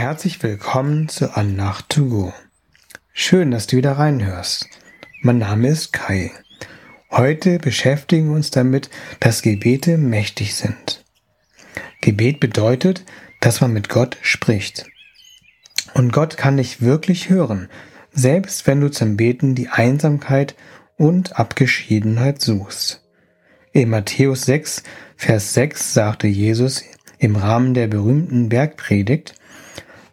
Herzlich willkommen zu Annacht to go. Schön, dass du wieder reinhörst. Mein Name ist Kai. Heute beschäftigen wir uns damit, dass Gebete mächtig sind. Gebet bedeutet, dass man mit Gott spricht. Und Gott kann dich wirklich hören, selbst wenn du zum Beten die Einsamkeit und Abgeschiedenheit suchst. In Matthäus 6, Vers 6 sagte Jesus im Rahmen der berühmten Bergpredigt,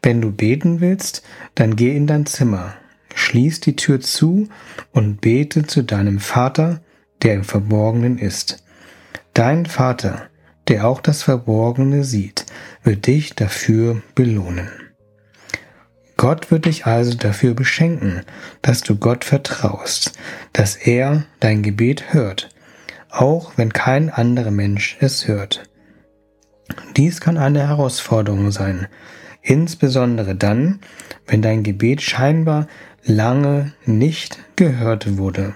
wenn du beten willst, dann geh in dein Zimmer, schließ die Tür zu und bete zu deinem Vater, der im Verborgenen ist. Dein Vater, der auch das Verborgene sieht, wird dich dafür belohnen. Gott wird dich also dafür beschenken, dass du Gott vertraust, dass er dein Gebet hört, auch wenn kein anderer Mensch es hört. Dies kann eine Herausforderung sein, insbesondere dann, wenn dein Gebet scheinbar lange nicht gehört wurde.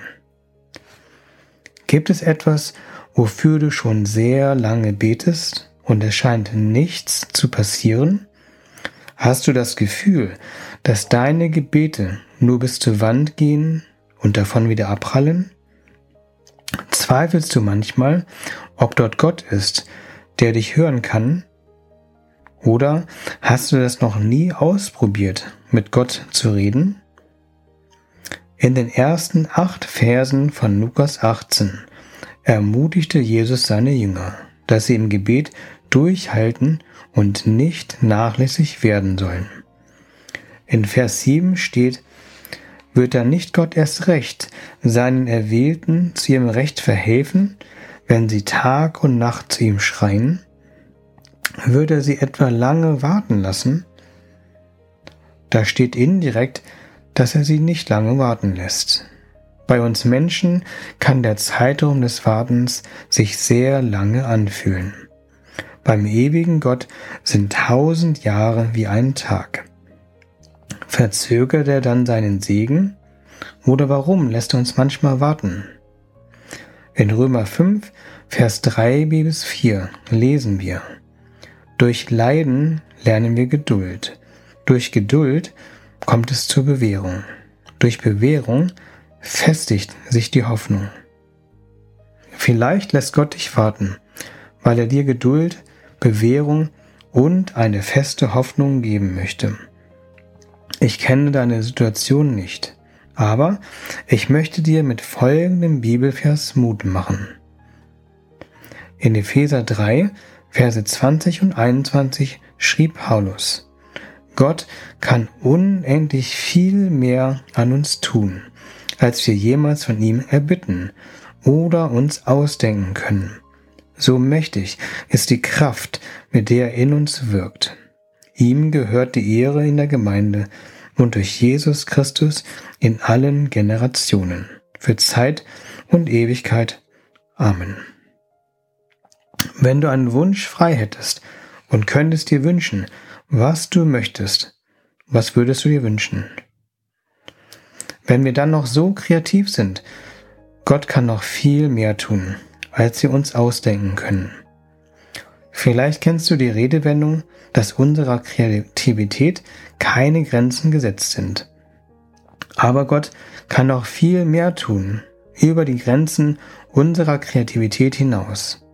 Gibt es etwas, wofür du schon sehr lange betest und es scheint nichts zu passieren? Hast du das Gefühl, dass deine Gebete nur bis zur Wand gehen und davon wieder abprallen? Zweifelst du manchmal, ob dort Gott ist, der dich hören kann oder hast du das noch nie ausprobiert, mit Gott zu reden? In den ersten acht Versen von Lukas 18 ermutigte Jesus seine Jünger, dass sie im Gebet durchhalten und nicht nachlässig werden sollen. In Vers 7 steht, wird dann nicht Gott erst recht seinen Erwählten zu ihrem Recht verhelfen, wenn sie Tag und Nacht zu ihm schreien? Würde er sie etwa lange warten lassen? Da steht indirekt, dass er sie nicht lange warten lässt. Bei uns Menschen kann der Zeitraum des Wartens sich sehr lange anfühlen. Beim ewigen Gott sind tausend Jahre wie ein Tag. Verzögert er dann seinen Segen? Oder warum lässt er uns manchmal warten? In Römer 5, Vers 3 bis 4 lesen wir, durch Leiden lernen wir Geduld. Durch Geduld kommt es zur Bewährung. Durch Bewährung festigt sich die Hoffnung. Vielleicht lässt Gott dich warten, weil er dir Geduld, Bewährung und eine feste Hoffnung geben möchte. Ich kenne deine Situation nicht, aber ich möchte dir mit folgendem Bibelvers Mut machen. In Epheser 3, Verse 20 und 21 schrieb Paulus, Gott kann unendlich viel mehr an uns tun, als wir jemals von ihm erbitten oder uns ausdenken können. So mächtig ist die Kraft, mit der er in uns wirkt. Ihm gehört die Ehre in der Gemeinde und durch Jesus Christus in allen Generationen, für Zeit und Ewigkeit. Amen. Wenn du einen Wunsch frei hättest und könntest dir wünschen, was du möchtest, was würdest du dir wünschen? Wenn wir dann noch so kreativ sind, Gott kann noch viel mehr tun, als wir uns ausdenken können. Vielleicht kennst du die Redewendung, dass unserer Kreativität keine Grenzen gesetzt sind. Aber Gott kann noch viel mehr tun, über die Grenzen unserer Kreativität hinaus.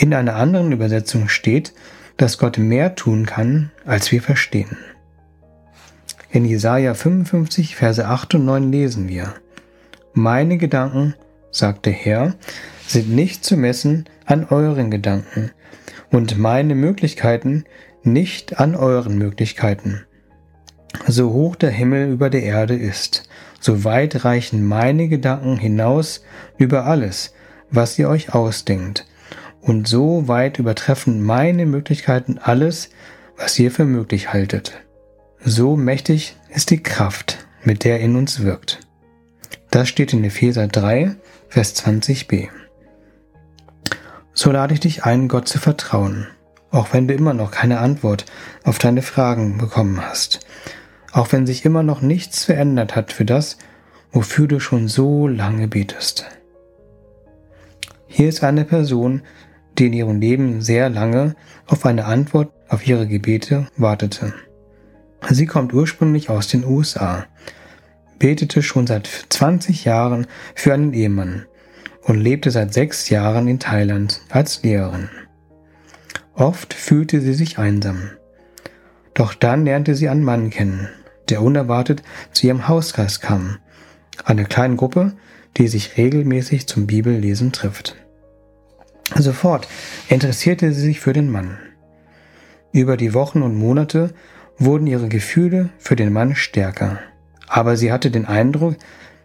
In einer anderen Übersetzung steht, dass Gott mehr tun kann, als wir verstehen. In Jesaja 55, Verse 8 und 9 lesen wir, Meine Gedanken, sagt der Herr, sind nicht zu messen an euren Gedanken und meine Möglichkeiten nicht an euren Möglichkeiten. So hoch der Himmel über der Erde ist, so weit reichen meine Gedanken hinaus über alles, was ihr euch ausdenkt und so weit übertreffen meine Möglichkeiten alles, was ihr für möglich haltet. So mächtig ist die Kraft, mit der in uns wirkt. Das steht in Epheser 3, Vers 20b. So lade ich dich ein, Gott zu vertrauen, auch wenn du immer noch keine Antwort auf deine Fragen bekommen hast, auch wenn sich immer noch nichts verändert hat für das, wofür du schon so lange betest. Hier ist eine Person, die in ihrem Leben sehr lange auf eine Antwort auf ihre Gebete wartete. Sie kommt ursprünglich aus den USA, betete schon seit 20 Jahren für einen Ehemann und lebte seit sechs Jahren in Thailand als Lehrerin. Oft fühlte sie sich einsam. Doch dann lernte sie einen Mann kennen, der unerwartet zu ihrem Hauskreis kam, eine kleine Gruppe, die sich regelmäßig zum Bibellesen trifft. Sofort interessierte sie sich für den Mann. Über die Wochen und Monate wurden ihre Gefühle für den Mann stärker, aber sie hatte den Eindruck,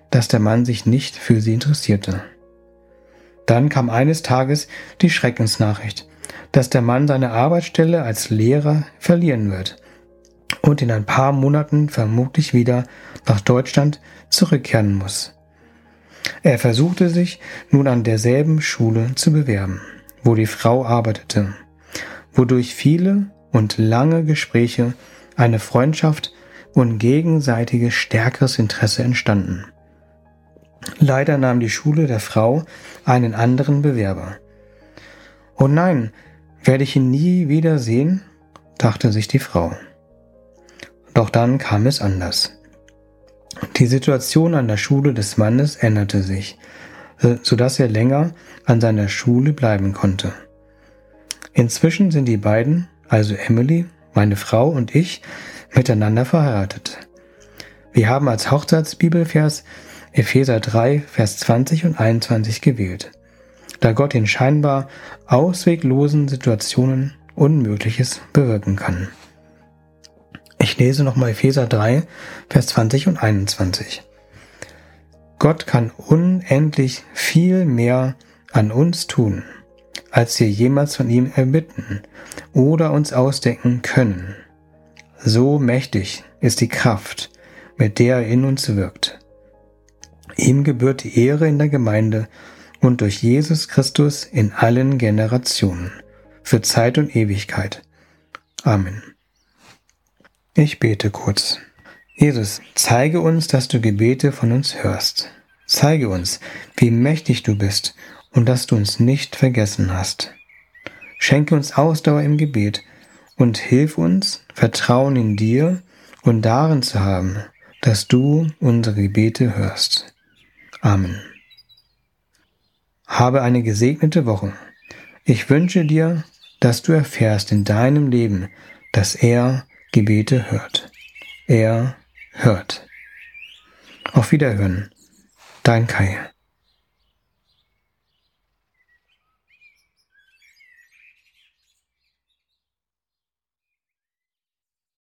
dass der Mann sich nicht für sie interessierte. Dann kam eines Tages die Schreckensnachricht, dass der Mann seine Arbeitsstelle als Lehrer verlieren wird und in ein paar Monaten vermutlich wieder nach Deutschland zurückkehren muss. Er versuchte sich nun an derselben Schule zu bewerben, wo die Frau arbeitete, wodurch viele und lange Gespräche, eine Freundschaft und gegenseitiges stärkeres Interesse entstanden. Leider nahm die Schule der Frau einen anderen Bewerber. Oh nein, werde ich ihn nie wieder sehen? dachte sich die Frau. Doch dann kam es anders. Die Situation an der Schule des Mannes änderte sich, äh, so dass er länger an seiner Schule bleiben konnte. Inzwischen sind die beiden, also Emily, meine Frau und ich, miteinander verheiratet. Wir haben als Hochzeitsbibelvers Epheser 3, Vers 20 und 21 gewählt, da Gott in scheinbar ausweglosen Situationen Unmögliches bewirken kann. Ich lese nochmal Epheser 3, Vers 20 und 21. Gott kann unendlich viel mehr an uns tun, als wir jemals von ihm erbitten oder uns ausdenken können. So mächtig ist die Kraft, mit der er in uns wirkt. Ihm gebührt die Ehre in der Gemeinde und durch Jesus Christus in allen Generationen, für Zeit und Ewigkeit. Amen. Ich bete kurz. Jesus, zeige uns, dass du Gebete von uns hörst. Zeige uns, wie mächtig du bist und dass du uns nicht vergessen hast. Schenke uns Ausdauer im Gebet und hilf uns, Vertrauen in dir und darin zu haben, dass du unsere Gebete hörst. Amen. Habe eine gesegnete Woche. Ich wünsche dir, dass du erfährst in deinem Leben, dass er Gebete hört. Er hört. Auf Wiederhören. Dein Kai.